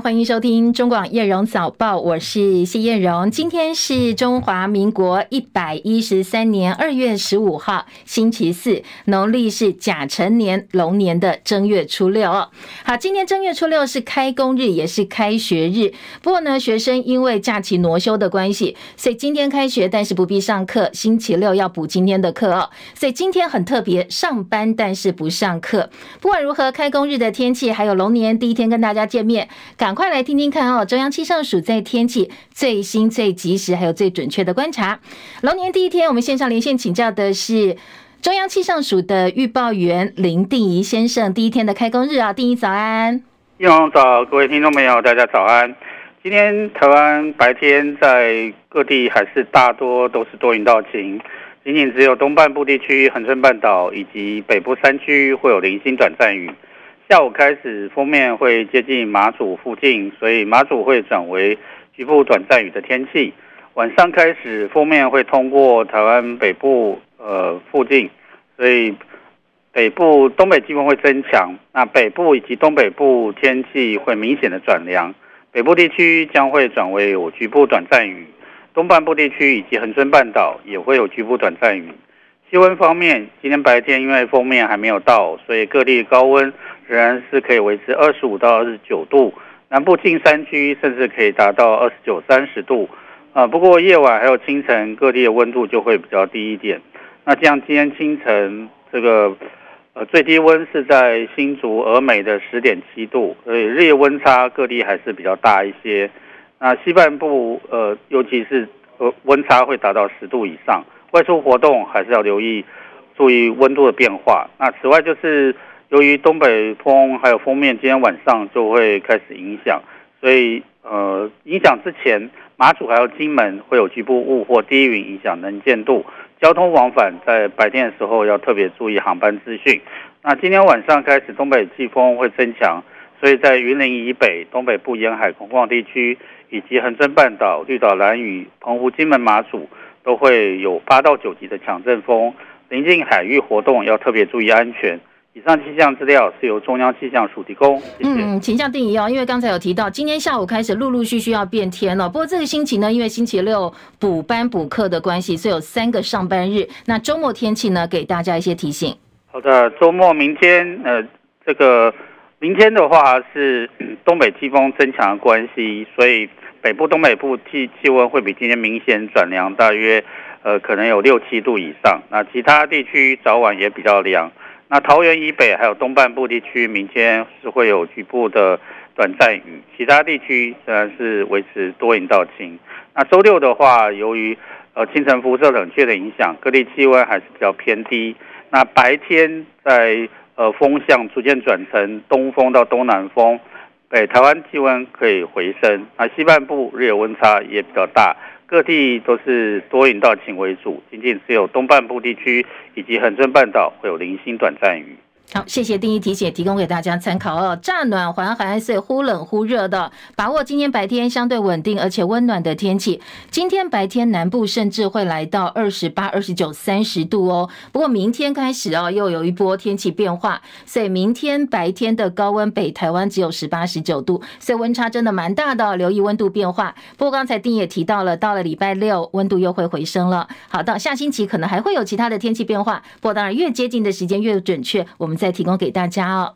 欢迎收听中广叶荣早报，我是谢叶荣。今天是中华民国一百一十三年二月十五号，星期四，农历是甲辰年龙年的正月初六。好，今天正月初六是开工日，也是开学日。不过呢，学生因为假期挪休的关系，所以今天开学，但是不必上课。星期六要补今天的课哦，所以今天很特别，上班但是不上课。不管如何，开工日的天气，还有龙年第一天跟大家见面。赶快来听听看哦！中央气象署在天气最新、最及时，还有最准确的观察。龙年第一天，我们线上连线请教的是中央气象署的预报员林定仪先生。第一天的开工日啊，定仪早安！叶荣早，各位听众朋友，大家早安。今天台湾白天在各地还是大多都是多云到晴，仅仅只有东半部地区、恒春半岛以及北部山区会有零星短暂雨。下午开始，锋面会接近马祖附近，所以马祖会转为局部短暂雨的天气。晚上开始，锋面会通过台湾北部呃附近，所以北部东北季风会增强。那北部以及东北部天气会明显的转凉，北部地区将会转为有局部短暂雨，东半部地区以及恒春半岛也会有局部短暂雨。气温方面，今天白天因为锋面还没有到，所以各地高温仍然是可以维持二十五到二十九度，南部近山区甚至可以达到二十九、三十度。啊，不过夜晚还有清晨，各地的温度就会比较低一点。那像今天清晨这个呃最低温是在新竹峨眉的十点七度，所以日夜温差各地还是比较大一些。那西半部呃尤其是呃温差会达到十度以上。外出活动还是要留意，注意温度的变化。那此外就是由于东北风还有锋面，今天晚上就会开始影响，所以呃影响之前，马祖还有金门会有局部雾或低云影响能见度，交通往返在白天的时候要特别注意航班资讯。那今天晚上开始东北季风会增强，所以在云林以北、东北部沿海空旷地区以及恒春半岛、绿岛、兰屿、澎湖、金门、马祖。都会有八到九级的强阵风，临近海域活动要特别注意安全。以上气象资料是由中央气象署提供。谢谢。嗯，请教定仪哦，因为刚才有提到，今天下午开始陆陆续续要变天了。不过这个星期呢，因为星期六补班补课的关系，所以有三个上班日。那周末天气呢，给大家一些提醒。好的，周末明天，呃，这个明天的话是东北季风增强的关系，所以。北部、东北部气气温会比今天明显转凉，大约呃可能有六七度以上。那其他地区早晚也比较凉。那桃园以北还有东半部地区，明天是会有局部的短暂雨，其他地区仍然是维持多云到晴。那周六的话，由于呃清晨辐射冷却的影响，各地气温还是比较偏低。那白天在呃风向逐渐转成东风到东南风。北台湾气温可以回升，那西半部日夜温差也比较大，各地都是多云到晴为主，仅仅只有东半部地区以及恒春半岛会有零星短暂雨。好，谢谢定仪提醒，提供给大家参考哦。乍暖还寒，所以忽冷忽热的，把握今天白天相对稳定而且温暖的天气。今天白天南部甚至会来到二十八、二十九、三十度哦。不过明天开始哦，又有一波天气变化，所以明天白天的高温，北台湾只有十八、十九度，所以温差真的蛮大的，留意温度变化。不过刚才定仪也提到了，到了礼拜六温度又会回升了。好，到下星期可能还会有其他的天气变化。不过当然越接近的时间越准确，我们。再提供给大家哦。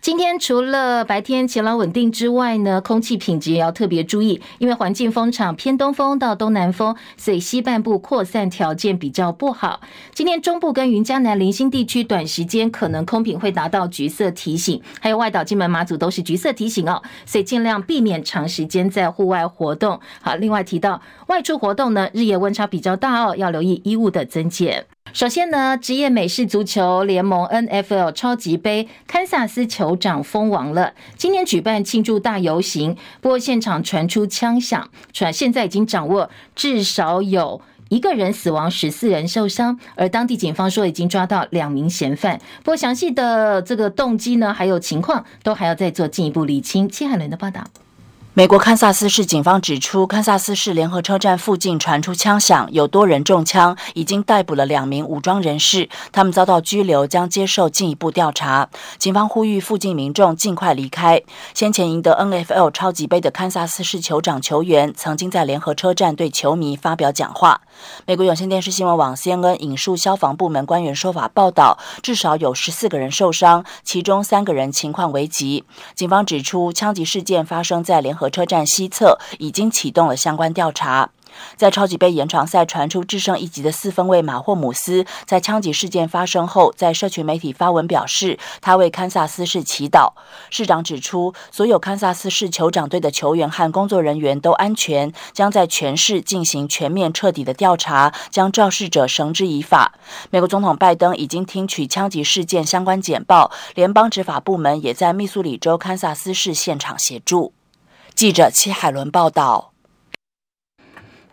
今天除了白天晴朗稳定之外呢，空气品质也要特别注意，因为环境风场偏东风到东南风，所以西半部扩散条件比较不好。今天中部跟云嘉南零星地区短时间可能空品会达到橘色提醒，还有外岛、金门、马祖都是橘色提醒哦，所以尽量避免长时间在户外活动。好，另外提到外出活动呢，日夜温差比较大哦，要留意衣物的增减。首先呢，职业美式足球联盟 NFL 超级杯，堪萨斯球酋长封王了。今天举办庆祝大游行，不过现场传出枪响，传现在已经掌握至少有一个人死亡，十四人受伤，而当地警方说已经抓到两名嫌犯。不过详细的这个动机呢，还有情况都还要再做进一步理清。戚海伦的报道。美国堪萨斯市警方指出，堪萨斯市联合车站附近传出枪响，有多人中枪，已经逮捕了两名武装人士，他们遭到拘留，将接受进一步调查。警方呼吁附近民众尽快离开。先前赢得 NFL 超级杯的堪萨斯市酋长球员，曾经在联合车站对球迷发表讲话。美国有线电视新闻网 CNN 引述消防部门官员说法报道，至少有十四个人受伤，其中三个人情况危急。警方指出，枪击事件发生在联合车站西侧已经启动了相关调查。在超级杯延长赛传出制胜一击的四分卫马霍姆斯，在枪击事件发生后，在社群媒体发文表示，他为堪萨斯市祈祷。市长指出，所有堪萨斯市酋长队的球员和工作人员都安全，将在全市进行全面彻底的调查，将肇事者绳之以法。美国总统拜登已经听取枪击事件相关简报，联邦执法部门也在密苏里州堪萨斯市现场协助。记者戚海伦报道。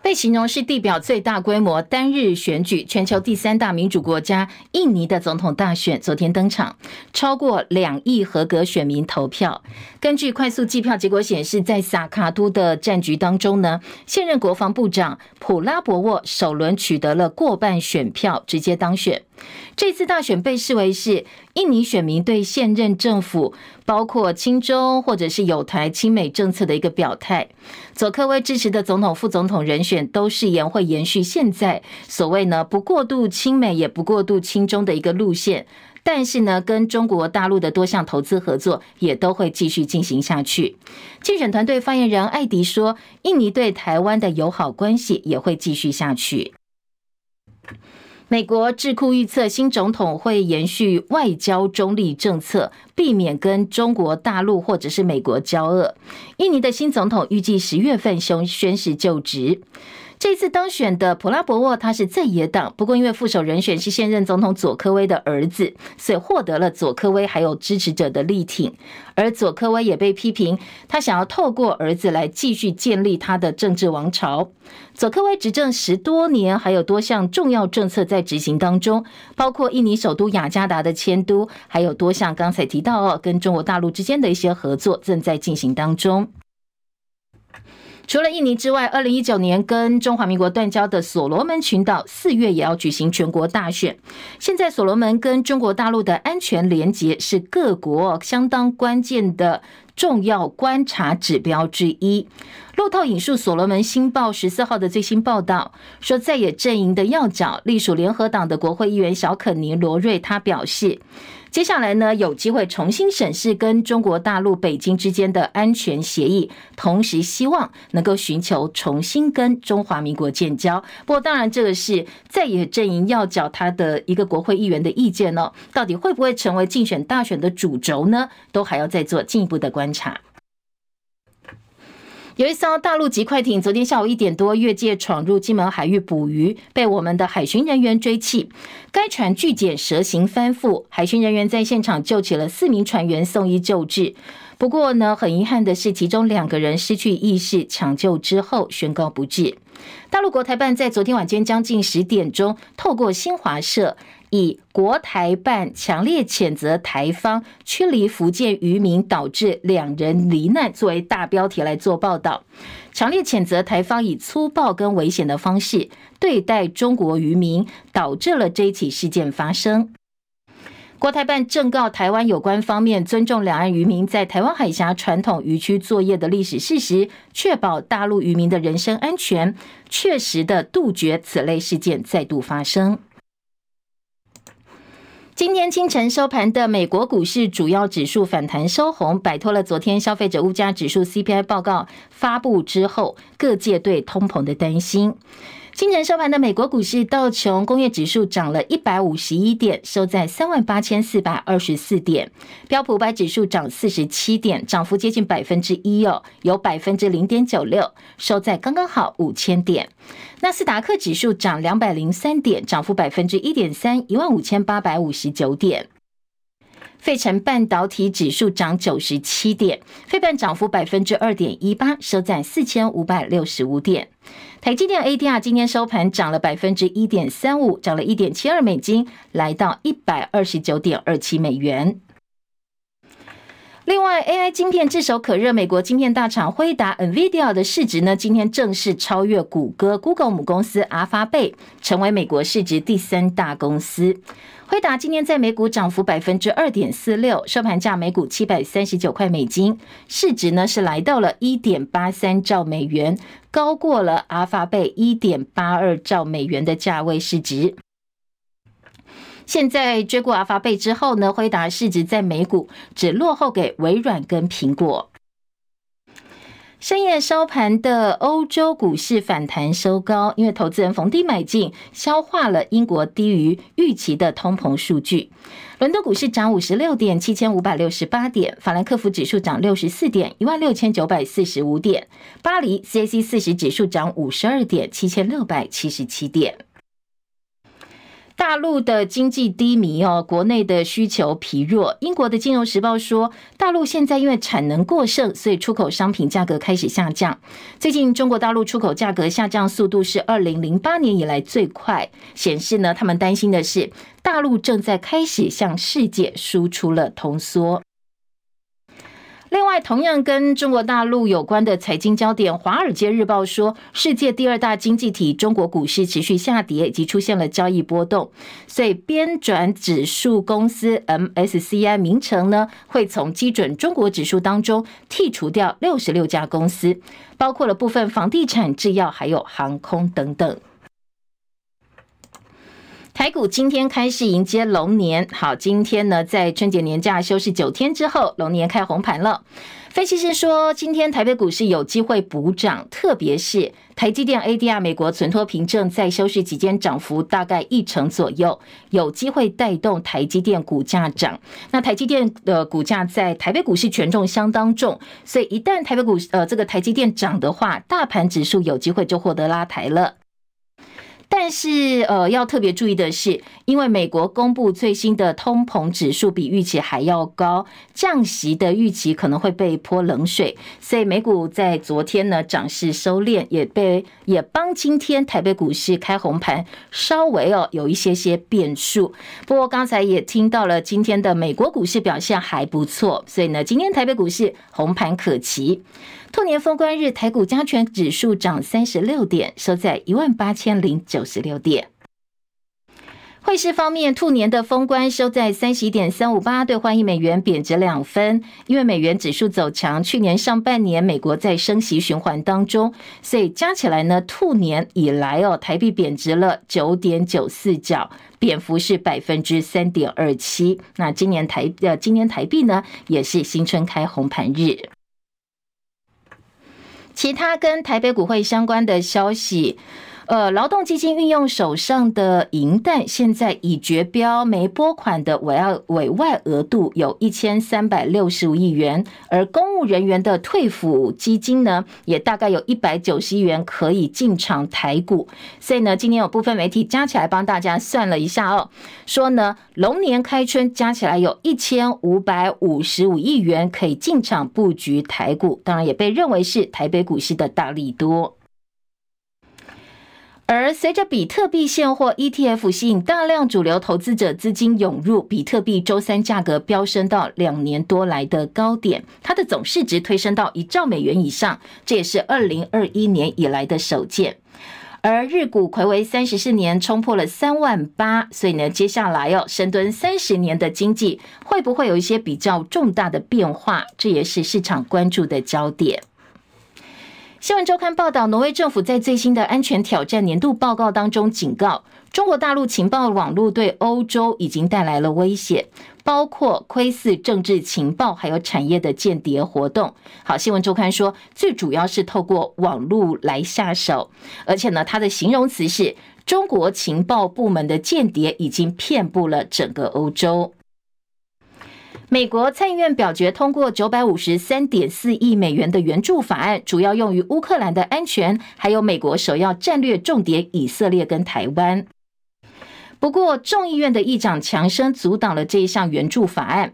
被形容是地表最大规模单日选举、全球第三大民主国家印尼的总统大选昨天登场，超过两亿合格选民投票。根据快速计票结果显示，在萨卡都的战局当中呢，现任国防部长普拉博沃首轮取得了过半选票，直接当选。这次大选被视为是印尼选民对现任政府，包括亲中或者是友台亲美政策的一个表态。佐科威支持的总统、副总统人选都誓言会延续现在所谓呢不过度亲美也不过度亲中的一个路线，但是呢跟中国大陆的多项投资合作也都会继续进行下去。竞选团队发言人艾迪说，印尼对台湾的友好关系也会继续下去。美国智库预测，新总统会延续外交中立政策，避免跟中国大陆或者是美国交恶。印尼的新总统预计十月份宣宣誓就职。这次当选的普拉博沃，他是在野党，不过因为副手人选是现任总统佐科威的儿子，所以获得了佐科威还有支持者的力挺。而佐科威也被批评，他想要透过儿子来继续建立他的政治王朝。佐科威执政十多年，还有多项重要政策在执行当中，包括印尼首都雅加达的迁都，还有多项刚才提到哦，跟中国大陆之间的一些合作正在进行当中。除了印尼之外，二零一九年跟中华民国断交的所罗门群岛四月也要举行全国大选。现在所罗门跟中国大陆的安全连结是各国相当关键的重要观察指标之一。路透引述所罗门新报十四号的最新报道说，在野阵营的要角，隶属联合党的国会议员小肯尼罗瑞，他表示。接下来呢，有机会重新审视跟中国大陆北京之间的安全协议，同时希望能够寻求重新跟中华民国建交。不过，当然这个是在野阵营要找他的一个国会议员的意见呢，到底会不会成为竞选大选的主轴呢？都还要再做进一步的观察。有一艘大陆籍快艇，昨天下午一点多越界闯入金门海域捕鱼，被我们的海巡人员追缉。该船拒检蛇形翻覆，海巡人员在现场救起了四名船员送医救治。不过呢，很遗憾的是，其中两个人失去意识，抢救之后宣告不治。大陆国台办在昨天晚间将近十点钟，透过新华社。以“国台办强烈谴责台方驱离福建渔民，导致两人罹难”作为大标题来做报道，强烈谴责台方以粗暴跟危险的方式对待中国渔民，导致了这一起事件发生。国台办正告台湾有关方面尊重两岸渔民在台湾海峡传统渔区作业的历史事实，确保大陆渔民的人身安全，确实的杜绝此类事件再度发生。今天清晨收盘的美国股市主要指数反弹收红，摆脱了昨天消费者物价指数 CPI 报告发布之后各界对通膨的担心。清晨收盘的美国股市，道琼工业指数涨了一百五十一点，收在三万八千四百二十四点；标普五百指数涨四十七点，涨幅接近百分之一哦，有百分之零点九六，收在刚刚好五千点。纳斯达克指数涨两百零三点，涨幅百分之一点三，一万五千八百五十九点。费城半导体指数涨九十七点，费半涨幅百分之二点一八，收在四千五百六十五点。台积电 ADR 今天收盘涨了百分之一点三五，涨了一点七二美金，来到一百二十九点二七美元。另外，AI 晶片炙手可热，美国晶片大厂辉达 （NVIDIA） 的市值呢，今天正式超越谷歌 （Google） 母公司阿发贝，成为美国市值第三大公司。辉达今天在美股涨幅百分之二点四六，收盘价每股七百三十九块美金，市值呢是来到了一点八三兆美元，高过了阿法贝一点八二兆美元的价位市值。现在追过阿法贝之后呢，辉达市值在美股只落后给微软跟苹果。深夜收盘的欧洲股市反弹收高，因为投资人逢低买进，消化了英国低于预期的通膨数据。伦敦股市涨五十六点，七千五百六十八点；法兰克福指数涨六十四点，一万六千九百四十五点；巴黎 CAC 四十指数涨五十二点，七千六百七十七点。大陆的经济低迷哦，国内的需求疲弱。英国的《金融时报》说，大陆现在因为产能过剩，所以出口商品价格开始下降。最近中国大陆出口价格下降速度是二零零八年以来最快，显示呢，他们担心的是大陆正在开始向世界输出了通缩。另外，同样跟中国大陆有关的财经焦点，《华尔街日报》说，世界第二大经济体中国股市持续下跌，以及出现了交易波动，所以编转指数公司 MSCI 名称呢，会从基准中国指数当中剔除掉六十六家公司，包括了部分房地产、制药还有航空等等。台股今天开市迎接龙年，好，今天呢在春节年假休市九天之后，龙年开红盘了。分析师说，今天台北股市有机会补涨，特别是台积电 ADR 美国存托凭证在休市期间涨幅大概一成左右，有机会带动台积电股价涨。那台积电的股价在台北股市权重相当重，所以一旦台北股呃这个台积电涨的话，大盘指数有机会就获得拉抬了。但是，呃，要特别注意的是，因为美国公布最新的通膨指数比预期还要高，降息的预期可能会被泼冷水，所以美股在昨天呢涨势收敛，也被也帮今天台北股市开红盘稍微哦有一些些变数。不过刚才也听到了今天的美国股市表现还不错，所以呢，今天台北股市红盘可期。兔年封关日，台股加权指数涨三十六点，收在一万八千零九十六点。汇市方面，兔年的封关收在三十一点三五八兑换一美元，贬值两分。因为美元指数走强，去年上半年美国在升息循环当中，所以加起来呢，兔年以来哦，台币贬值了九点九四角，贬幅是百分之三点二七。那今年台呃，今年台币呢，也是新春开红盘日。其他跟台北股会相关的消息，呃，劳动基金运用手上的银弹，现在已绝标没拨款的委外委外额度有一千三百六十五亿元，而公务人员的退抚基金呢，也大概有一百九十亿元可以进场台股。所以呢，今天有部分媒体加起来帮大家算了一下哦，说呢，龙年开春加起来有一千五百五十五亿元可以进场布局台股，当然也被认为是台北股市的大利多。而随着比特币现货 ETF 吸引大量主流投资者资金涌入，比特币周三价格飙升到两年多来的高点，它的总市值推升到一兆美元以上，这也是二零二一年以来的首见。而日股睽违三十四年冲破了三万八，所以呢，接下来要深蹲三十年的经济会不会有一些比较重大的变化？这也是市场关注的焦点。新闻周刊报道，挪威政府在最新的安全挑战年度报告当中警告，中国大陆情报网络对欧洲已经带来了威胁，包括窥伺政治情报，还有产业的间谍活动。好，新闻周刊说，最主要是透过网络来下手，而且呢，它的形容词是中国情报部门的间谍已经遍布了整个欧洲。美国参议院表决通过九百五十三点四亿美元的援助法案，主要用于乌克兰的安全，还有美国首要战略重点以色列跟台湾。不过，众议院的议长强生阻挡了这一项援助法案。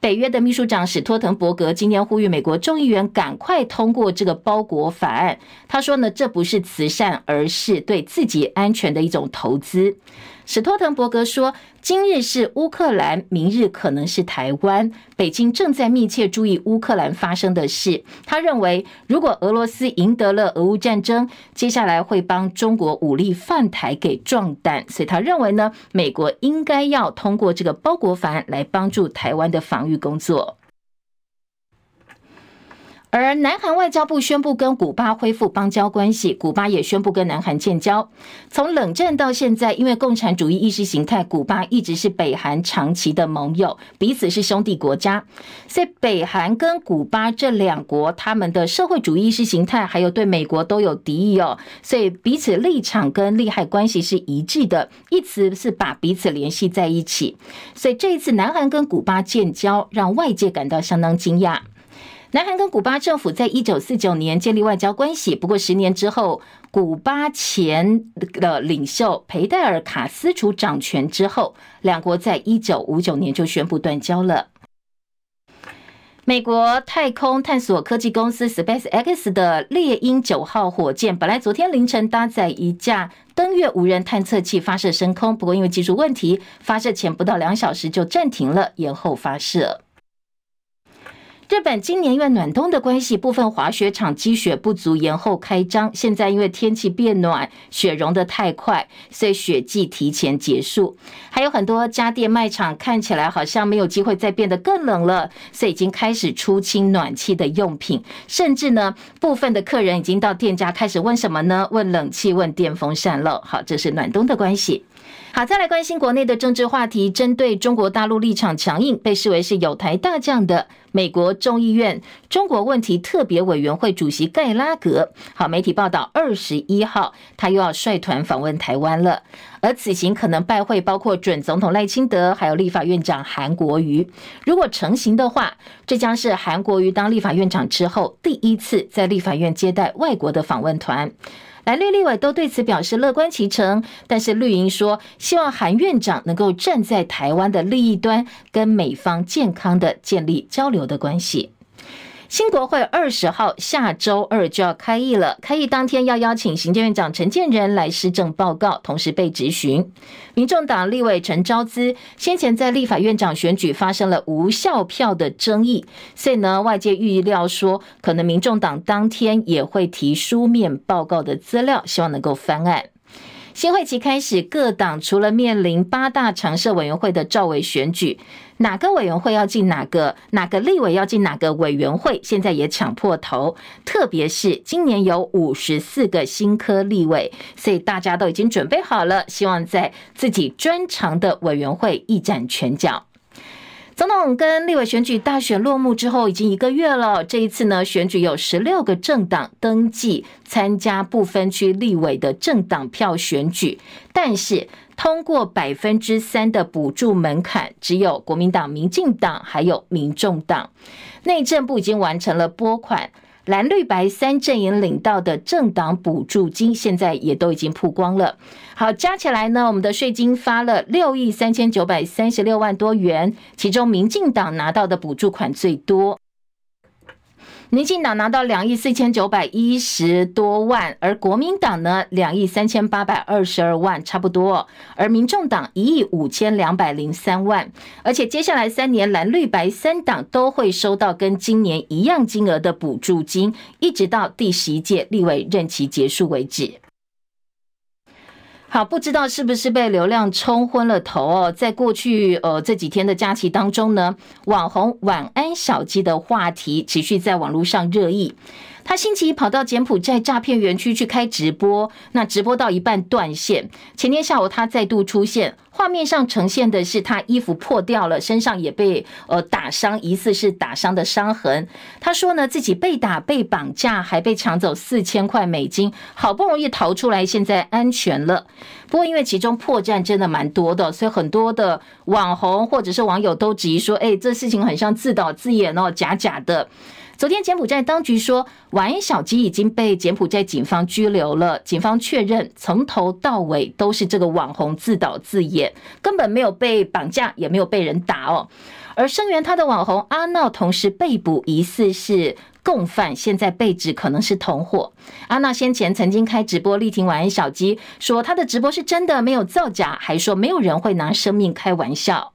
北约的秘书长史托滕伯格今天呼吁美国众议员赶快通过这个包裹法案。他说呢，这不是慈善，而是对自己安全的一种投资。史托滕伯格说：“今日是乌克兰，明日可能是台湾。北京正在密切注意乌克兰发生的事。他认为，如果俄罗斯赢得了俄乌战争，接下来会帮中国武力犯台给壮胆。所以他认为呢，美国应该要通过这个包裹法案来帮助台湾的防御工作。”而南韩外交部宣布跟古巴恢复邦交关系，古巴也宣布跟南韩建交。从冷战到现在，因为共产主义意识形态，古巴一直是北韩长期的盟友，彼此是兄弟国家。所以北韩跟古巴这两国，他们的社会主义意识形态还有对美国都有敌意哦，所以彼此立场跟利害关系是一致的，一直是把彼此联系在一起。所以这一次南韩跟古巴建交，让外界感到相当惊讶。南韩跟古巴政府在一九四九年建立外交关系，不过十年之后，古巴前的领袖裴戴尔卡斯楚掌权之后，两国在一九五九年就宣布断交了。美国太空探索科技公司 SpaceX 的猎鹰九号火箭，本来昨天凌晨搭载一架登月无人探测器发射升空，不过因为技术问题，发射前不到两小时就暂停了，延后发射。日本今年因为暖冬的关系，部分滑雪场积雪不足，延后开张。现在因为天气变暖，雪融得太快，所以雪季提前结束。还有很多家电卖场看起来好像没有机会再变得更冷了，所以已经开始出清暖气的用品。甚至呢，部分的客人已经到店家开始问什么呢？问冷气，问电风扇了。好，这是暖冬的关系。好，再来关心国内的政治话题。针对中国大陆立场强硬，被视为是有台大将的美国众议院中国问题特别委员会主席盖拉格，好，媒体报道，二十一号他又要率团访问台湾了。而此行可能拜会包括准总统赖清德，还有立法院长韩国瑜。如果成行的话，这将是韩国瑜当立法院长之后第一次在立法院接待外国的访问团。蓝绿立委都对此表示乐观其成，但是绿营说希望韩院长能够站在台湾的利益端，跟美方健康的建立交流的关系。新国会二十号下周二就要开议了，开议当天要邀请行政院长陈建仁来施政报告，同时被质询。民众党立委陈昭姿先前在立法院长选举发生了无效票的争议，所以呢，外界预料说，可能民众党当天也会提书面报告的资料，希望能够翻案。新会期开始，各党除了面临八大常设委员会的召委选举，哪个委员会要进哪个，哪个立委要进哪个委员会，现在也抢破头。特别是今年有五十四个新科立委，所以大家都已经准备好了，希望在自己专长的委员会一展拳脚。总统跟立委选举大选落幕之后，已经一个月了。这一次呢，选举有十六个政党登记参加不分区立委的政党票选举，但是通过百分之三的补助门槛，只有国民党、民进党还有民众党。内政部已经完成了拨款。蓝绿白三阵营领到的政党补助金，现在也都已经曝光了。好，加起来呢，我们的税金发了六亿三千九百三十六万多元，其中民进党拿到的补助款最多。民进党拿到两亿四千九百一十多万，而国民党呢，两亿三千八百二十二万，差不多。而民众党一亿五千两百零三万，而且接下来三年蓝绿白三党都会收到跟今年一样金额的补助金，一直到第十一届立委任期结束为止。好，不知道是不是被流量冲昏了头哦。在过去呃这几天的假期当中呢，网红晚安小鸡的话题持续在网络上热议。他星期一跑到柬埔寨诈骗园区去开直播，那直播到一半断线。前天下午他再度出现，画面上呈现的是他衣服破掉了，身上也被呃打伤，疑似是打伤的伤痕。他说呢，自己被打、被绑架，还被抢走四千块美金，好不容易逃出来，现在安全了。不过因为其中破绽真的蛮多的，所以很多的网红或者是网友都质疑说：“哎，这事情很像自导自演哦，假假的。”昨天柬埔寨当局说，晚安小鸡已经被柬埔寨警方拘留了。警方确认，从头到尾都是这个网红自导自演，根本没有被绑架，也没有被人打哦。而声援他的网红阿闹同时被捕，疑似是共犯，现在被指可能是同伙。阿娜先前曾经开直播力挺晚安小鸡，说他的直播是真的，没有造假，还说没有人会拿生命开玩笑。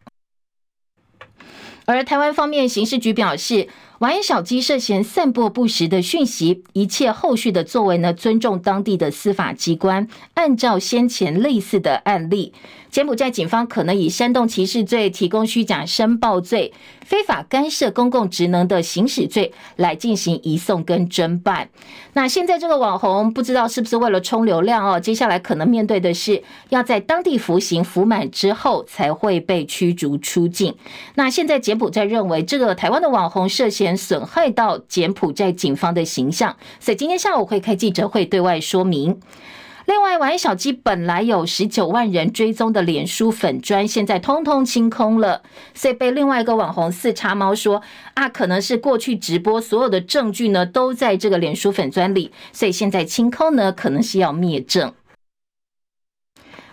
而台湾方面刑事局表示，晚安小鸡涉嫌散播不实的讯息，一切后续的作为呢，尊重当地的司法机关，按照先前类似的案例。柬埔寨警方可能以煽动歧视罪、提供虚假申报罪、非法干涉公共职能的行使罪来进行移送跟侦办。那现在这个网红不知道是不是为了冲流量哦？接下来可能面对的是要在当地服刑服满之后才会被驱逐出境。那现在柬埔寨认为这个台湾的网红涉嫌损害到柬埔寨警方的形象，所以今天下午会开记者会对外说明。另外，玩小鸡本来有十九万人追踪的脸书粉砖，现在通通清空了，所以被另外一个网红四叉猫说啊，可能是过去直播所有的证据呢都在这个脸书粉砖里，所以现在清空呢可能是要灭证。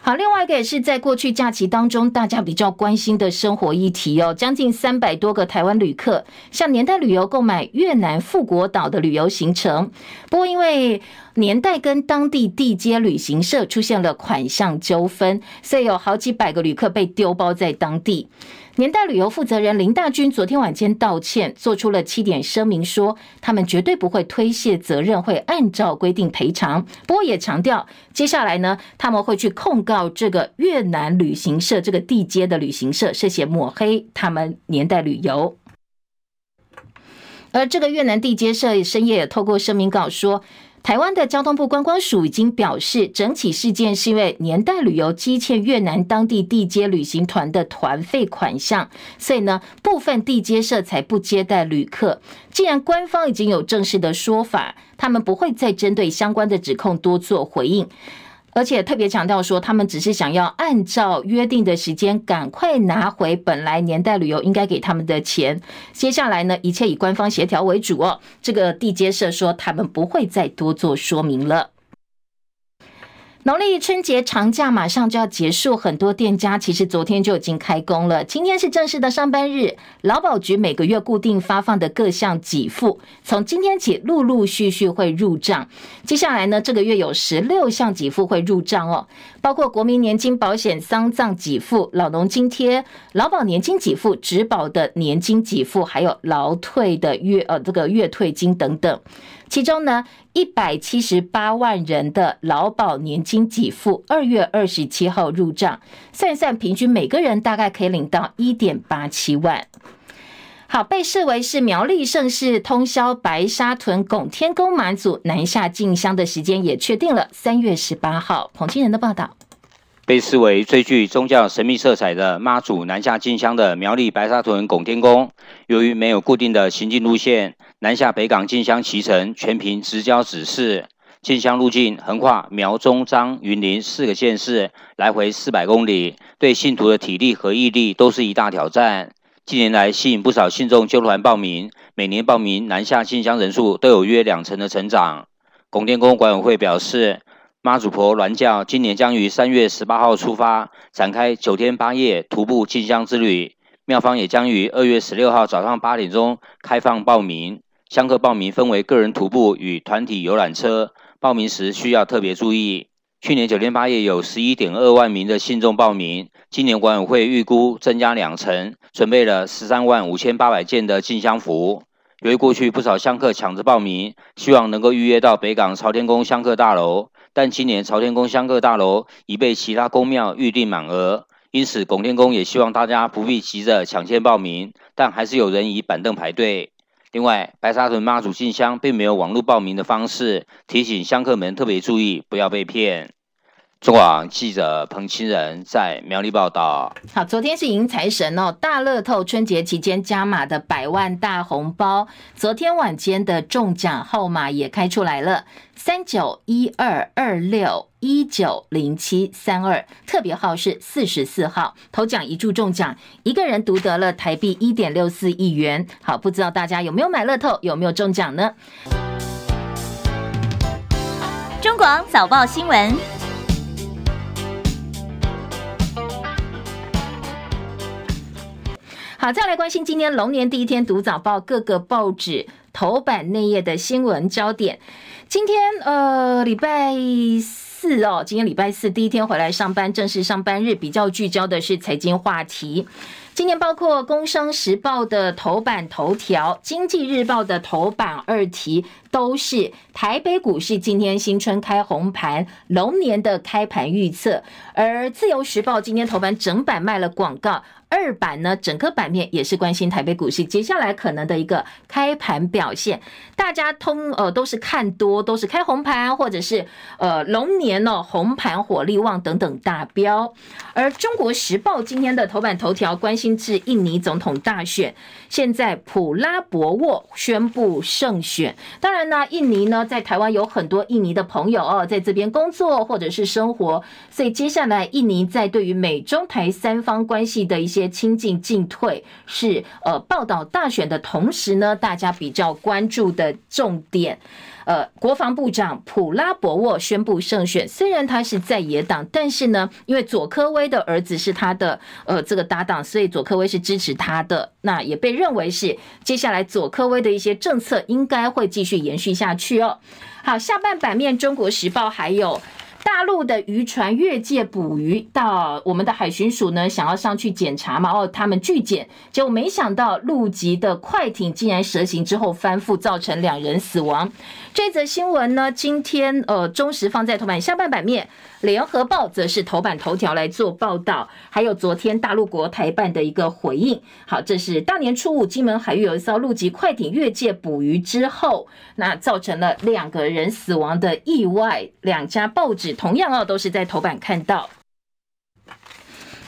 好，另外一个也是在过去假期当中，大家比较关心的生活议题哦。将近三百多个台湾旅客向年代旅游购买越南富国岛的旅游行程，不过因为年代跟当地地接旅行社出现了款项纠纷，所以有好几百个旅客被丢包在当地。年代旅游负责人林大军昨天晚间道歉，做出了七点声明，说他们绝对不会推卸责任，会按照规定赔偿。不过也强调，接下来呢，他们会去控告这个越南旅行社，这个地接的旅行社涉嫌抹黑他们年代旅游。而这个越南地接社深夜也透过声明稿说。台湾的交通部观光署已经表示，整起事件是因为年代旅游积欠越南当地地接旅行团的团费款项，所以呢，部分地接社才不接待旅客。既然官方已经有正式的说法，他们不会再针对相关的指控多做回应。而且特别强调说，他们只是想要按照约定的时间赶快拿回本来年代旅游应该给他们的钱。接下来呢，一切以官方协调为主哦。这个地接社说，他们不会再多做说明了。农历春节长假马上就要结束，很多店家其实昨天就已经开工了。今天是正式的上班日，劳保局每个月固定发放的各项给付，从今天起陆陆续续会入账。接下来呢，这个月有十六项给付会入账哦，包括国民年金保险丧葬给付、老农津贴、劳保年金给付、职保的年金给付，还有劳退的月呃这个月退金等等。其中呢，一百七十八万人的劳保年金给付，二月二十七号入账，算一算，平均每个人大概可以领到一点八七万。好，被视为是苗栗盛世通宵白沙屯拱天宫满祖南下进香的时间也确定了，三月十八号。彭清仁的报道。被视为最具宗教神秘色彩的妈祖南下进香的苗栗白沙屯拱天宫，由于没有固定的行进路线。南下北港进香期程全凭直交指示，进香路径横跨苗中彰云林四个县市，来回四百公里，对信徒的体力和毅力都是一大挑战。近年来吸引不少信众揪团报名，每年报名南下进香人数都有约两成的成长。拱天宫管委会表示，妈祖婆銮轿今年将于三月十八号出发，展开九天八夜徒步进香之旅。庙方也将于二月十六号早上八点钟开放报名。香客报名分为个人徒步与团体游览车，报名时需要特别注意。去年九天八夜有十一点二万名的信众报名，今年管委会预估增加两成，准备了十三万五千八百件的进香服。由于过去不少香客抢着报名，希望能够预约到北港朝天宫香客大楼，但今年朝天宫香客大楼已被其他宫庙预定满额，因此拱天宫也希望大家不必急着抢先报名，但还是有人以板凳排队。另外，白沙屯妈祖进香并没有网络报名的方式，提醒香客们特别注意，不要被骗。中广记者彭清仁在苗栗报道。好，昨天是迎财神哦，大乐透春节期间加码的百万大红包，昨天晚间的中奖号码也开出来了，三九一二二六一九零七三二，特别号是四十四号，头奖一注中奖，一个人独得了台币一点六四亿元。好，不知道大家有没有买乐透，有没有中奖呢？中广早报新闻。好，再来关心今年龙年第一天读早报，各个报纸头版内页的新闻焦点。今天呃，礼拜四哦，今天礼拜四第一天回来上班，正式上班日，比较聚焦的是财经话题。今年包括《工商时报》的头版头条，《经济日报》的头版二题，都是台北股市今天新春开红盘，龙年的开盘预测。而《自由时报》今天头版整版卖了广告。二版呢，整个版面也是关心台北股市接下来可能的一个开盘表现。大家通呃都是看多，都是开红盘，或者是呃龙年哦红盘火力旺等等大标。而中国时报今天的头版头条关心至印尼总统大选，现在普拉博沃宣布胜选。当然那，印尼呢在台湾有很多印尼的朋友哦，在这边工作或者是生活，所以接下来印尼在对于美中台三方关系的一些。亲近进退是呃报道大选的同时呢，大家比较关注的重点。呃，国防部长普拉博沃宣布胜选，虽然他是在野党，但是呢，因为佐科威的儿子是他的呃这个搭档，所以佐科威是支持他的。那也被认为是接下来佐科威的一些政策应该会继续延续下去哦。好，下半版面《中国时报》还有。大陆的渔船越界捕鱼，到我们的海巡署呢，想要上去检查嘛？哦，他们拒检，结果没想到陆籍的快艇竟然蛇行之后翻覆，造成两人死亡。这则新闻呢，今天呃，中时放在头版下半版面，联合报则是头版头条来做报道。还有昨天大陆国台办的一个回应。好，这是大年初五，金门海域有一艘陆籍快艇越界捕鱼之后，那造成了两个人死亡的意外。两家报纸同样啊，都是在头版看到。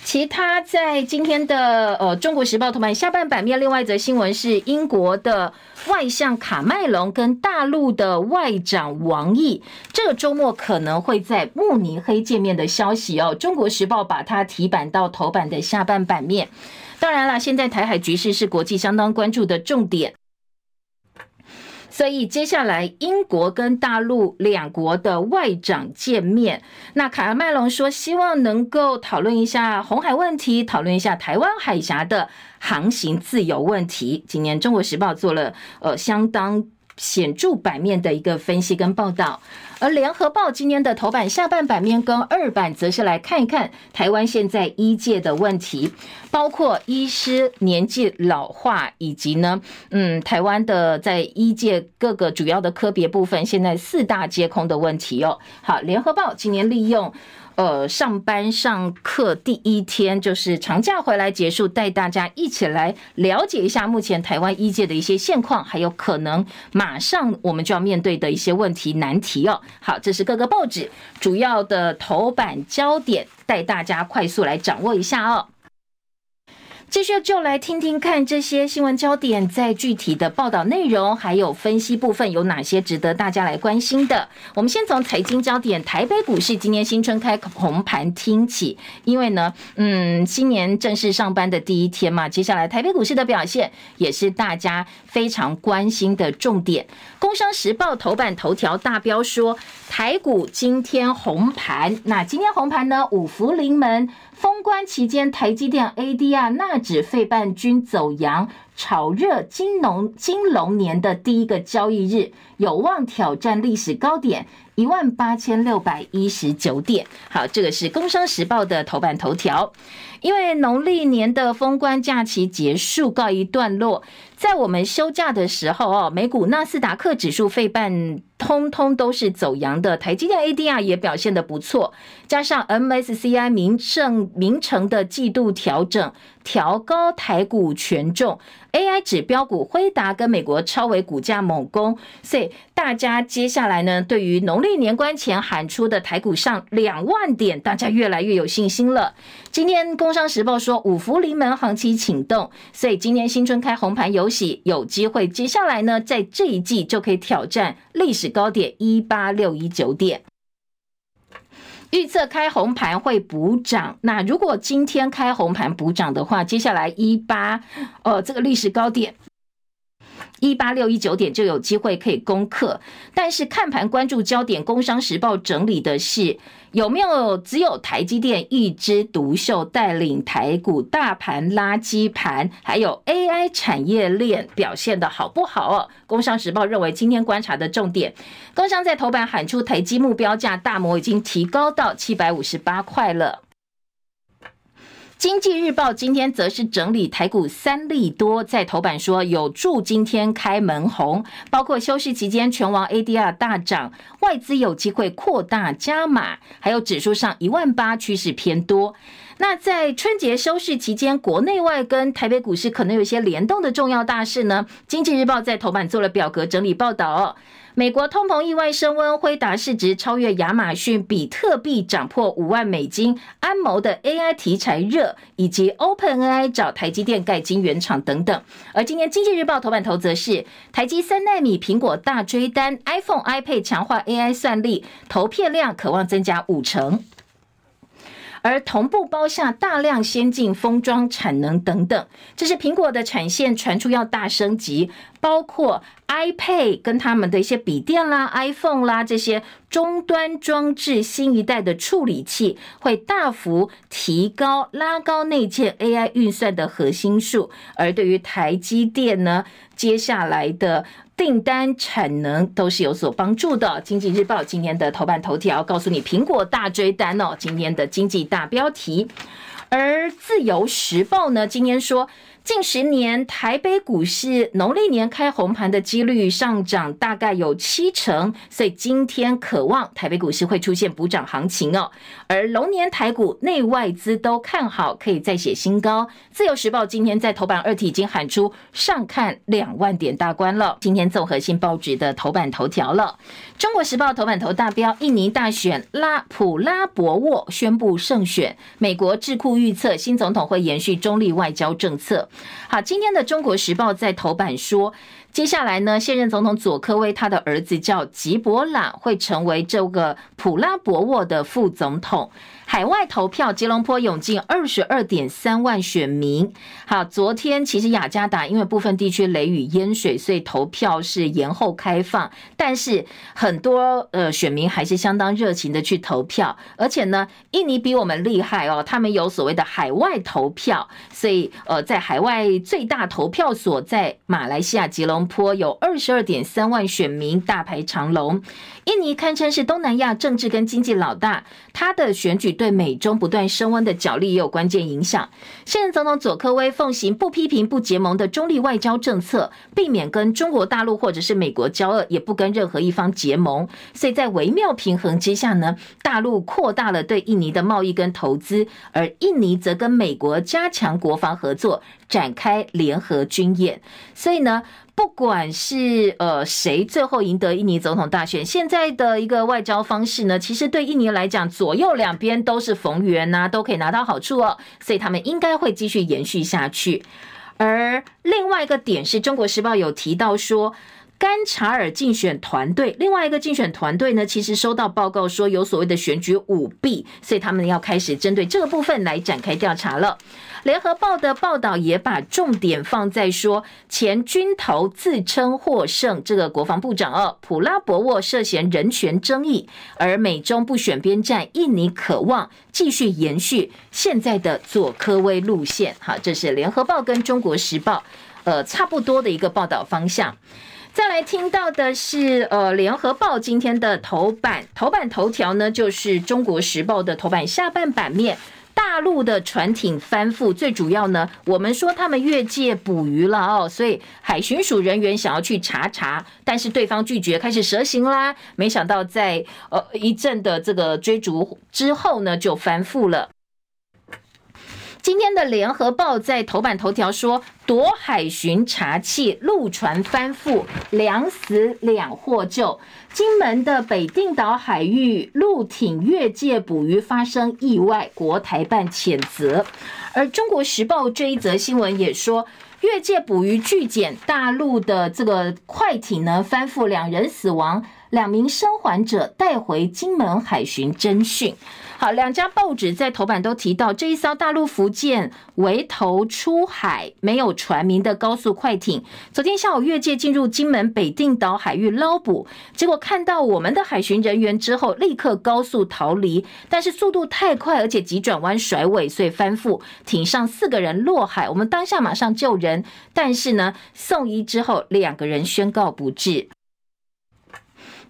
其他在今天的呃《中国时报》头版下半版面，另外一则新闻是英国的外相卡麦隆跟大陆的外长王毅这个周末可能会在慕尼黑见面的消息哦，《中国时报》把它提版到头版的下半版面。当然了，现在台海局势是国际相当关注的重点。所以接下来，英国跟大陆两国的外长见面。那卡尔麦隆说，希望能够讨论一下红海问题，讨论一下台湾海峡的航行自由问题。今年《中国时报》做了呃相当显著版面的一个分析跟报道。而联合报今天的头版下半版面跟二版，则是来看一看台湾现在医界的问题，包括医师年纪老化，以及呢，嗯，台湾的在医界各个主要的科别部分，现在四大皆空的问题哦。好，联合报今年利用。呃，上班上课第一天就是长假回来结束，带大家一起来了解一下目前台湾医界的一些现况，还有可能马上我们就要面对的一些问题难题哦。好，这是各个报纸主要的头版焦点，带大家快速来掌握一下哦。继续就来听听看这些新闻焦点，在具体的报道内容还有分析部分有哪些值得大家来关心的。我们先从财经焦点，台北股市今年新春开红盘听起，因为呢，嗯，新年正式上班的第一天嘛，接下来台北股市的表现也是大家非常关心的重点。工商时报头版头条大标说，台股今天红盘，那今天红盘呢，五福临门。封关期间，台积电、ADR、纳指、费半均走阳，炒热金龙金龙年的第一个交易日，有望挑战历史高点一万八千六百一十九点。好，这个是《工商时报》的头版头条。因为农历年的封关假期结束告一段落，在我们休假的时候哦，美股纳斯达克指数、费半。通通都是走阳的，台积电 ADR 也表现的不错，加上 MSCI 明晟明晟的季度调整，调高台股权重，AI 指标股辉达跟美国超微股价猛攻，所以大家接下来呢，对于农历年关前喊出的台股上两万点，大家越来越有信心了。今天工商时报说五福临门行情启动，所以今年新春开红盘有喜，有机会接下来呢，在这一季就可以挑战历史高点一八六一九点。预测开红盘会补涨，那如果今天开红盘补涨的话，接下来一八，呃，这个历史高点一八六一九点就有机会可以攻克。但是看盘关注焦点，《工商时报》整理的是有没有只有台积电一枝独秀带领台股大盘垃圾盘，还有 AI 产业链表现的好不好哦？《工商时报》认为今天观察的重点，工商在头版喊出台积目标价大摩已经提高到七百五十八块了。经济日报今天则是整理台股三利多，在头版说有助今天开门红，包括休市期间全网 ADR 大涨，外资有机会扩大加码，还有指数上一万八趋势偏多。那在春节休市期间，国内外跟台北股市可能有一些联动的重要大事呢。经济日报在头版做了表格整理报道。美国通膨意外升温，辉达市值超越亚马逊，比特币涨破五万美金，安谋的 AI 题材热，以及 OpenAI 找台积电盖晶圆厂等等。而今天经济日报头版头则是台积三纳米，苹果大追单，iPhone、iPad 强化 AI 算力，投片量可望增加五成。而同步包下大量先进封装产能等等，这是苹果的产线传出要大升级，包括 iPad 跟他们的一些笔电啦、iPhone 啦这些终端装置新一代的处理器，会大幅提高、拉高内建 AI 运算的核心数。而对于台积电呢，接下来的。订单产能都是有所帮助的。经济日报今天的头版头条告诉你，苹果大追单哦，今天的经济大标题。而自由时报呢，今天说。近十年，台北股市农历年开红盘的几率上涨大概有七成，所以今天渴望台北股市会出现补涨行情哦。而龙年台股内外资都看好，可以再写新高。自由时报今天在头版二题已经喊出上看两万点大关了。今天综合性报纸的头版头条了。中国时报头版头大标：印尼大选拉普拉博沃宣布胜选，美国智库预测新总统会延续中立外交政策。好，今天的《中国时报》在头版说，接下来呢，现任总统佐科威他的儿子叫吉伯朗，会成为这个普拉博沃的副总统。海外投票，吉隆坡涌进二十二点三万选民。好，昨天其实雅加达因为部分地区雷雨淹水，所以投票是延后开放。但是很多呃选民还是相当热情的去投票，而且呢，印尼比我们厉害哦，他们有所谓的海外投票，所以呃，在海外最大投票所在马来西亚吉隆坡有二十二点三万选民大排长龙。印尼堪称是东南亚政治跟经济老大，他的选举对美中不断升温的角力也有关键影响。现任总统佐科威奉行不批评、不结盟的中立外交政策，避免跟中国大陆或者是美国交恶，也不跟任何一方结盟。所以在微妙平衡之下呢，大陆扩大了对印尼的贸易跟投资，而印尼则跟美国加强国防合作，展开联合军演。所以呢。不管是呃谁最后赢得印尼总统大选，现在的一个外交方式呢，其实对印尼来讲，左右两边都是逢源呐，都可以拿到好处哦，所以他们应该会继续延续下去。而另外一个点是中国时报有提到说，甘查尔竞选团队，另外一个竞选团队呢，其实收到报告说有所谓的选举舞弊，所以他们要开始针对这个部分来展开调查了。联合报的报道也把重点放在说，前军头自称获胜，这个国防部长哦，普拉博沃涉嫌人权争议，而美中不选边站，印尼渴望继续延续现在的佐科威路线。好，这是联合报跟中国时报，呃，差不多的一个报道方向。再来听到的是，呃，联合报今天的头版，头版头条呢，就是中国时报的头版下半版面。大陆的船艇翻覆，最主要呢，我们说他们越界捕鱼了哦，所以海巡署人员想要去查查，但是对方拒绝，开始蛇行啦。没想到在呃一阵的这个追逐之后呢，就翻覆了。今天的联合报在头版头条说，夺海巡查器陆船翻覆，两死两获救。金门的北定岛海域陆艇越界捕鱼发生意外，国台办谴责。而中国时报这一则新闻也说，越界捕鱼拒检，大陆的这个快艇呢翻覆，两人死亡，两名生还者带回金门海巡侦讯。好，两家报纸在头版都提到这一艘大陆福建围头出海没有船名的高速快艇，昨天下午越界进入金门北定岛海域捞捕，结果看到我们的海巡人员之后，立刻高速逃离，但是速度太快，而且急转弯甩尾，所以翻覆，艇上四个人落海。我们当下马上救人，但是呢，送医之后两个人宣告不治。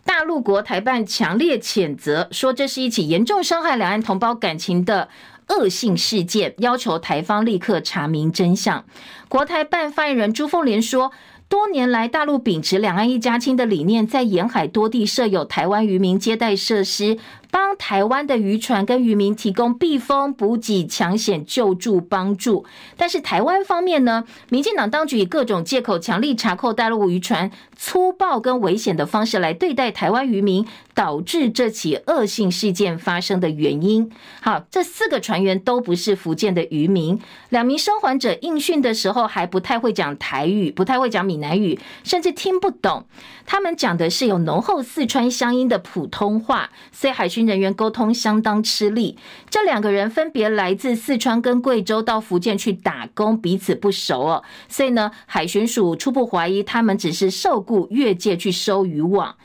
大陆国台办强烈谴责，说这是一起严重伤害两岸同胞感情的恶性事件，要求台方立刻查明真相。国台办发言人朱凤莲说，多年来，大陆秉持两岸一家亲的理念，在沿海多地设有台湾渔民接待设施。帮台湾的渔船跟渔民提供避风、补给、抢险救助帮助，但是台湾方面呢，民进党当局以各种借口强力查扣大陆渔船，粗暴跟危险的方式来对待台湾渔民，导致这起恶性事件发生的原因。好，这四个船员都不是福建的渔民，两名生还者应讯的时候还不太会讲台语，不太会讲闽南语，甚至听不懂。他们讲的是有浓厚四川乡音的普通话，所以海巡人员沟通相当吃力。这两个人分别来自四川跟贵州，到福建去打工，彼此不熟哦。所以呢，海巡署初步怀疑他们只是受雇越界去收渔网。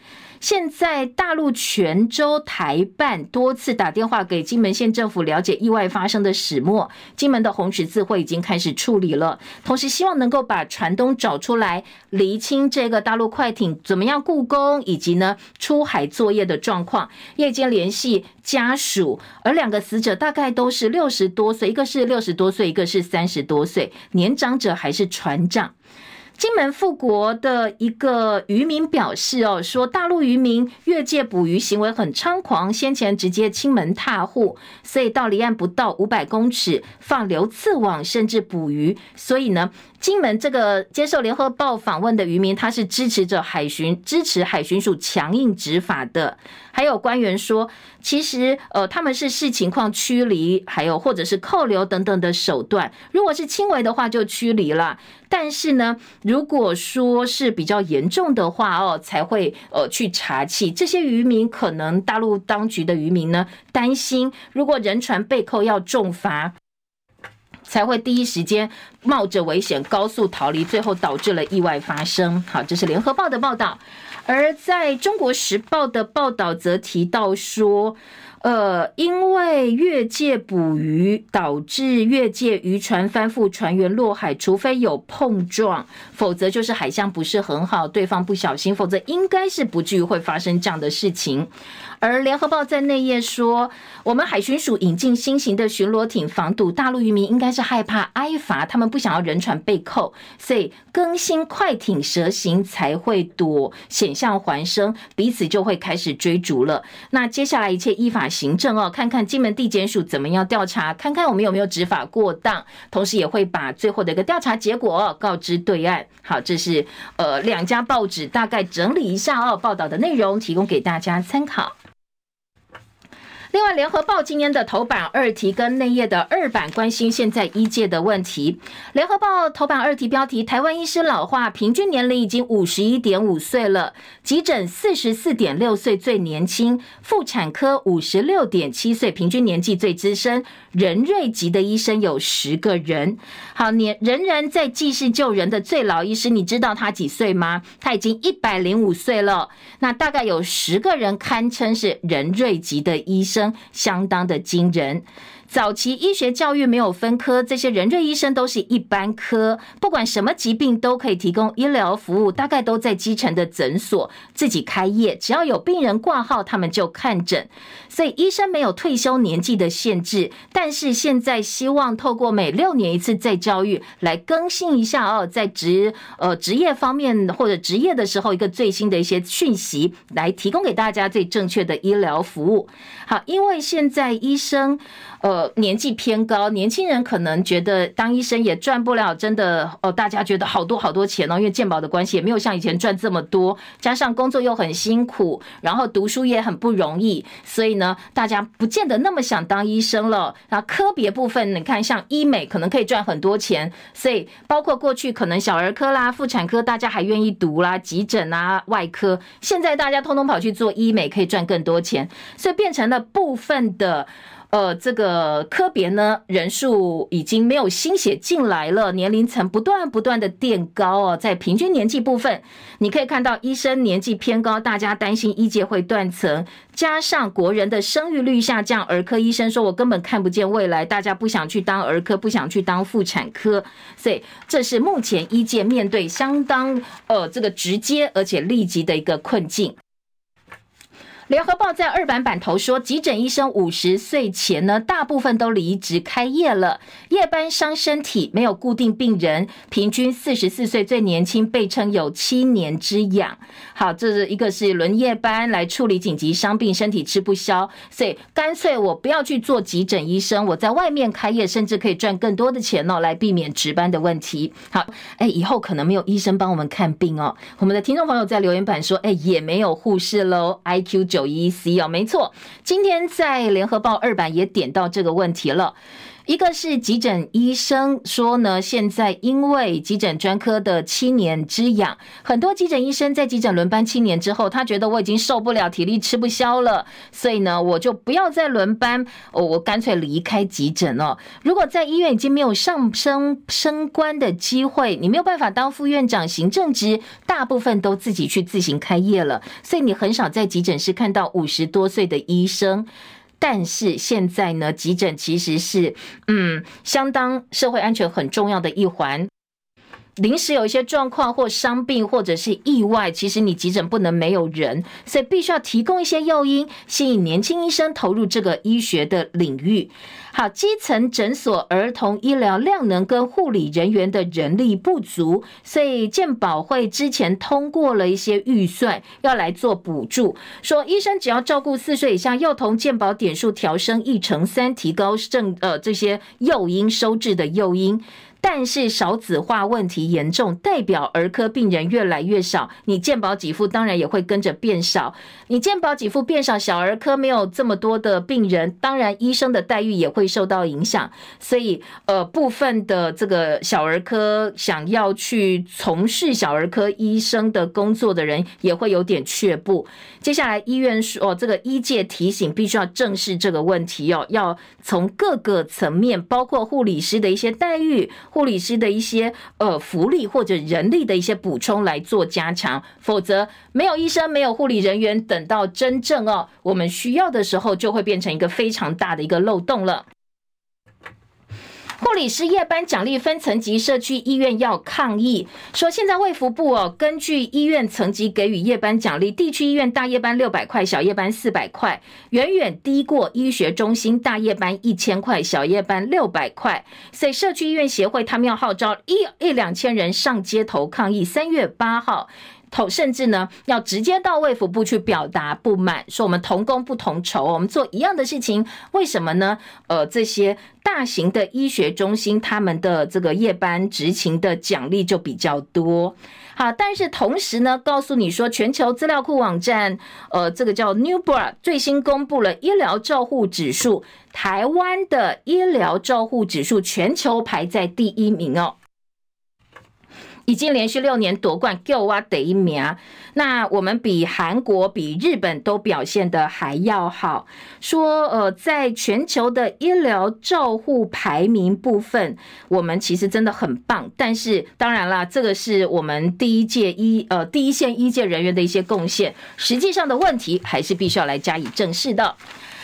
现在大陆泉州台办多次打电话给金门县政府了解意外发生的始末，金门的红十字会已经开始处理了，同时希望能够把船东找出来，厘清这个大陆快艇怎么样雇工，以及呢出海作业的状况。夜间联系家属，而两个死者大概都是六十多岁，一个是六十多岁，一个是三十多岁，年长者还是船长。金门富国的一个渔民表示：“哦，说大陆渔民越界捕鱼行为很猖狂，先前直接亲门踏户，所以到离岸不到五百公尺放流刺网，甚至捕鱼。所以呢。”金门这个接受联合报访问的渔民，他是支持着海巡，支持海巡署强硬执法的。还有官员说，其实呃他们是视情况驱离，还有或者是扣留等等的手段。如果是轻微的话，就驱离了。但是呢，如果说是比较严重的话哦，才会呃去查缉这些渔民。可能大陆当局的渔民呢，担心如果人船被扣要重罚。才会第一时间冒着危险高速逃离，最后导致了意外发生。好，这是联合报的报道，而在中国时报的报道则提到说。呃，因为越界捕鱼导致越界渔船翻覆，船员落海，除非有碰撞，否则就是海象不是很好，对方不小心，否则应该是不至于会发生这样的事情。而联合报在内页说，我们海巡署引进新型的巡逻艇防堵大陆渔民，应该是害怕挨罚，他们不想要人船被扣，所以更新快艇蛇形才会躲险象环生，彼此就会开始追逐了。那接下来一切依法行政哦，看看金门地检署怎么样调查，看看我们有没有执法过当，同时也会把最后的一个调查结果告知对岸。好，这是呃两家报纸大概整理一下哦报道的内容，提供给大家参考。另外，《联合报》今天的头版二题跟内页的二版关心现在医界的问题。《联合报》头版二题标题：台湾医师老化，平均年龄已经五十一点五岁了。急诊四十四点六岁最年轻，妇产科五十六点七岁，平均年纪最资深。人瑞级的医生有十个人。好，年仍然在济世救人的最老医师，你知道他几岁吗？他已经一百零五岁了。那大概有十个人堪称是人瑞级的医生。相当的惊人。早期医学教育没有分科，这些人瑞医生都是一般科，不管什么疾病都可以提供医疗服务，大概都在基层的诊所自己开业，只要有病人挂号，他们就看诊。所以医生没有退休年纪的限制，但是现在希望透过每六年一次再教育来更新一下哦，在职呃职业方面或者职业的时候一个最新的一些讯息，来提供给大家最正确的医疗服务。好，因为现在医生呃。年纪偏高，年轻人可能觉得当医生也赚不了，真的哦，大家觉得好多好多钱哦，因为健保的关系也没有像以前赚这么多，加上工作又很辛苦，然后读书也很不容易，所以呢，大家不见得那么想当医生了。那科别部分，你看像医美可能可以赚很多钱，所以包括过去可能小儿科啦、妇产科大家还愿意读啦，急诊啊、外科，现在大家通通跑去做医美，可以赚更多钱，所以变成了部分的。呃，这个科别呢，人数已经没有新血进来了，年龄层不断不断的垫高哦。在平均年纪部分，你可以看到医生年纪偏高，大家担心医界会断层，加上国人的生育率下降，儿科医生说我根本看不见未来，大家不想去当儿科，不想去当妇产科，所以这是目前医界面对相当呃这个直接而且立即的一个困境。联合报在二版版头说，急诊医生五十岁前呢，大部分都离职开业了，夜班伤身体，没有固定病人，平均四十四岁最年轻，被称有七年之痒。好，这是一个是轮夜班来处理紧急伤病，身体吃不消，所以干脆我不要去做急诊医生，我在外面开业，甚至可以赚更多的钱哦，来避免值班的问题。好，哎，以后可能没有医生帮我们看病哦。我们的听众朋友在留言板说，哎，也没有护士喽，IQ 九。有意思哦，没错，今天在联合报二版也点到这个问题了。一个是急诊医生说呢，现在因为急诊专科的七年之痒，很多急诊医生在急诊轮班七年之后，他觉得我已经受不了，体力吃不消了，所以呢，我就不要再轮班，我我干脆离开急诊了。如果在医院已经没有上升升官的机会，你没有办法当副院长、行政职，大部分都自己去自行开业了，所以你很少在急诊室看到五十多岁的医生。但是现在呢，急诊其实是嗯，相当社会安全很重要的一环。临时有一些状况或伤病或者是意外，其实你急诊不能没有人，所以必须要提供一些诱因，吸引年轻医生投入这个医学的领域。好，基层诊所儿童医疗量能跟护理人员的人力不足，所以健保会之前通过了一些预算，要来做补助，说医生只要照顾四岁以下幼童，健保点数调升一成三，提高正呃这些诱因收治的诱因。但是少子化问题严重，代表儿科病人越来越少，你健保给付当然也会跟着变少。你健保给付变少，小儿科没有这么多的病人，当然医生的待遇也会受到影响。所以，呃，部分的这个小儿科想要去从事小儿科医生的工作的人，也会有点却步。接下来，医院说，哦，这个医界提醒，必须要正视这个问题哦，要从各个层面，包括护理师的一些待遇。护理师的一些呃福利或者人力的一些补充来做加强，否则没有医生、没有护理人员，等到真正哦我们需要的时候，就会变成一个非常大的一个漏洞了。护理师夜班奖励分层级，社区医院要抗议，说现在卫福部哦，根据医院层级给予夜班奖励，地区医院大夜班六百块，小夜班四百块，远远低过医学中心大夜班一千块，小夜班六百块。所以社区医院协会他们要号召一一两千人上街头抗议，三月八号。头甚至呢，要直接到卫福部去表达不满，说我们同工不同酬，我们做一样的事情，为什么呢？呃，这些大型的医学中心，他们的这个夜班执勤的奖励就比较多。好，但是同时呢，告诉你说，全球资料库网站，呃，这个叫 Newbra 最新公布了医疗照护指数，台湾的医疗照护指数全球排在第一名哦。已经连续六年夺冠，叫我第一名。那我们比韩国、比日本都表现得还要好。说，呃，在全球的医疗照护排名部分，我们其实真的很棒。但是，当然啦，这个是我们第一届医呃第一线医界人员的一些贡献。实际上的问题，还是必须要来加以正视的。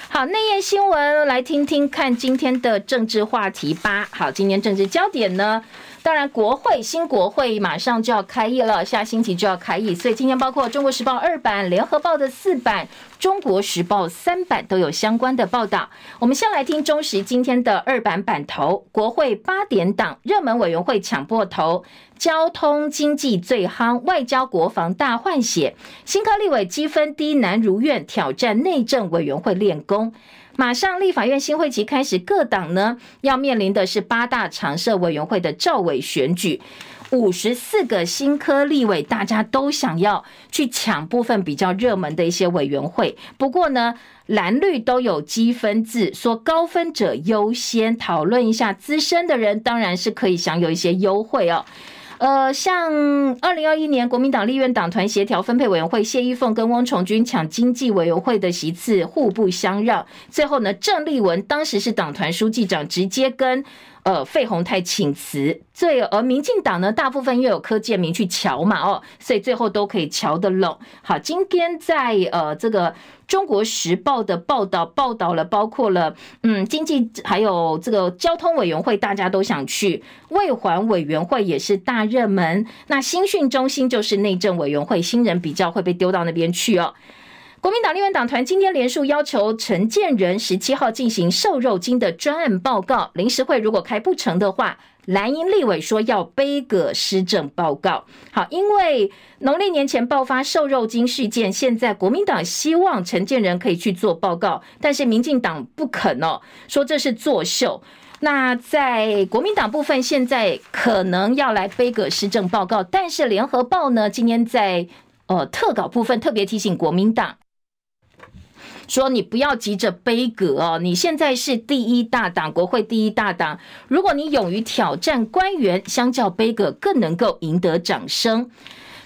好，内页新闻来听听看今天的政治话题吧。好，今天政治焦点呢？当然，国会新国会马上就要开议了，下星期就要开议，所以今天包括《中国时报》二版、联合报的四版、中国时报三版都有相关的报道。我们先来听中时今天的二版版头：国会八点档热门委员会抢破头，交通经济最夯，外交国防大换血，新科立委积分低难如愿，挑战内政委员会练功。马上立法院新会期开始，各党呢要面临的是八大常设委员会的召委选举，五十四个新科立委，大家都想要去抢部分比较热门的一些委员会。不过呢，蓝绿都有积分制，说高分者优先。讨论一下资深的人，当然是可以享有一些优惠哦。呃，像二零二一年国民党立院党团协调分配委员会，谢玉凤跟翁崇军抢经济委员会的席次，互不相让。最后呢，郑丽文当时是党团书记长，直接跟呃费鸿泰请辞。最而民进党呢，大部分又有柯建铭去瞧嘛，哦，所以最后都可以瞧得拢。好，今天在呃这个。中国时报的报道报道了，包括了嗯经济还有这个交通委员会，大家都想去；卫环委员会也是大热门。那新训中心就是内政委员会，新人比较会被丢到那边去哦。国民党立院党团今天连署要求陈建仁十七号进行瘦肉精的专案报告，临时会如果开不成的话。蓝营立委说要背葛施政报告，好，因为农历年前爆发瘦肉精事件，现在国民党希望陈建仁可以去做报告，但是民进党不肯哦，说这是作秀。那在国民党部分，现在可能要来背葛施政报告，但是联合报呢，今天在呃特稿部分特别提醒国民党。说你不要急着杯葛哦，你现在是第一大党，国会第一大党。如果你勇于挑战官员，相较杯葛更能够赢得掌声。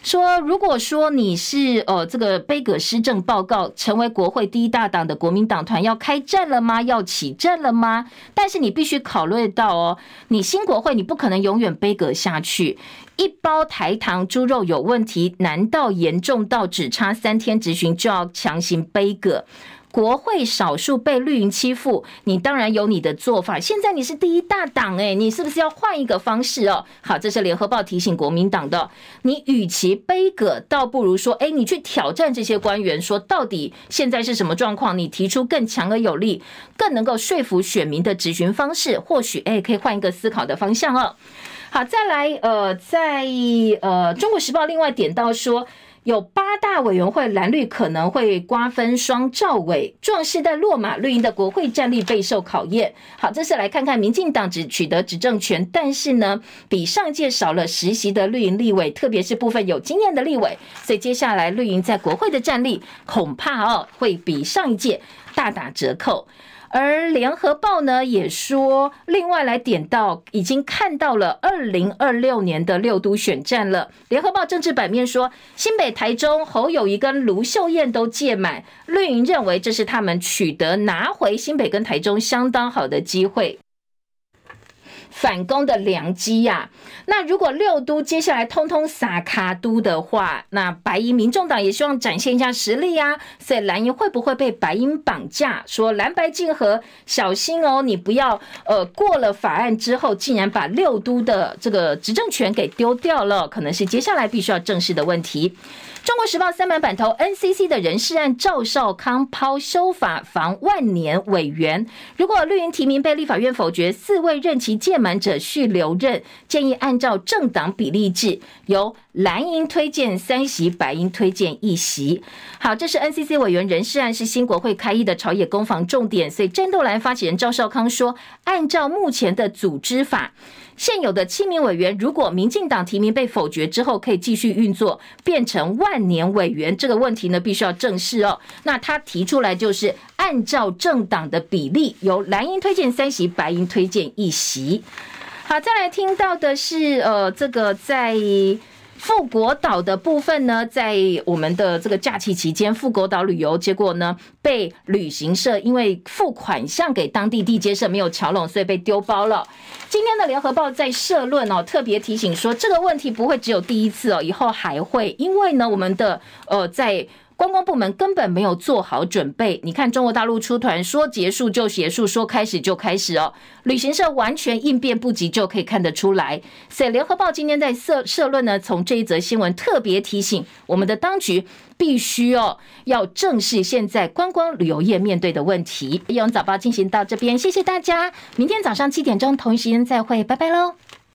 说如果说你是呃这个杯葛施政报告，成为国会第一大党的国民党团要开战了吗？要起战了吗？但是你必须考虑到哦，你新国会你不可能永远杯葛下去。一包台糖猪肉有问题，难道严重到只差三天执行就要强行杯葛？国会少数被绿营欺负，你当然有你的做法。现在你是第一大党，诶，你是不是要换一个方式哦？好，这是联合报提醒国民党的。你与其杯葛，倒不如说，诶，你去挑战这些官员，说到底现在是什么状况？你提出更强而有力、更能够说服选民的质询方式，或许诶可以换一个思考的方向哦。好，再来，呃，在呃《中国时报》另外点到说，有八大委员会蓝绿可能会瓜分双赵委，壮士在落马，绿营的国会战力备受考验。好，这次来看看民进党只取得执政权，但是呢，比上届少了实习的绿营立委，特别是部分有经验的立委，所以接下来绿营在国会的战力恐怕哦会比上一届大打折扣。而联合报呢也说，另外来点到，已经看到了二零二六年的六都选战了。联合报政治版面说，新北、台中侯友谊跟卢秀燕都届满，绿营认为这是他们取得拿回新北跟台中相当好的机会。反攻的良机呀、那如果六都接下来通通撒卡都的话，那白营民众党也希望展现一下实力呀、啊。所以蓝营会不会被白营绑架？说蓝白竞合，小心哦！你不要呃过了法案之后，竟然把六都的这个执政权给丢掉了，可能是接下来必须要正视的问题。中国时报三版版头，NCC 的人事案，赵少康抛修法防万年委员。如果绿营提名被立法院否决，四位任期届满者续留任，建议按照政党比例制，由蓝营推荐三席，白营推荐一席。好，这是 NCC 委员人事案，是新国会开议的朝野攻防重点。所以战斗蓝发起人赵少康说，按照目前的组织法。现有的七名委员，如果民进党提名被否决之后，可以继续运作，变成万年委员，这个问题呢，必须要正视哦。那他提出来就是按照政党的比例，由蓝营推荐三席，白营推荐一席。好，再来听到的是，呃，这个在。富国岛的部分呢，在我们的这个假期期间，富国岛旅游，结果呢被旅行社因为付款项给当地地接社没有桥拢，所以被丢包了。今天的联合报在社论哦，特别提醒说，这个问题不会只有第一次哦，以后还会，因为呢，我们的呃在。观光部门根本没有做好准备。你看，中国大陆出团说结束就结束，说开始就开始哦。旅行社完全应变不及，就可以看得出来。所以，联合报今天在社社论呢，从这一则新闻特别提醒我们的当局，必须哦要正视现在观光旅游业面对的问题。义勇早报进行到这边，谢谢大家。明天早上七点钟同一时间再会，拜拜喽。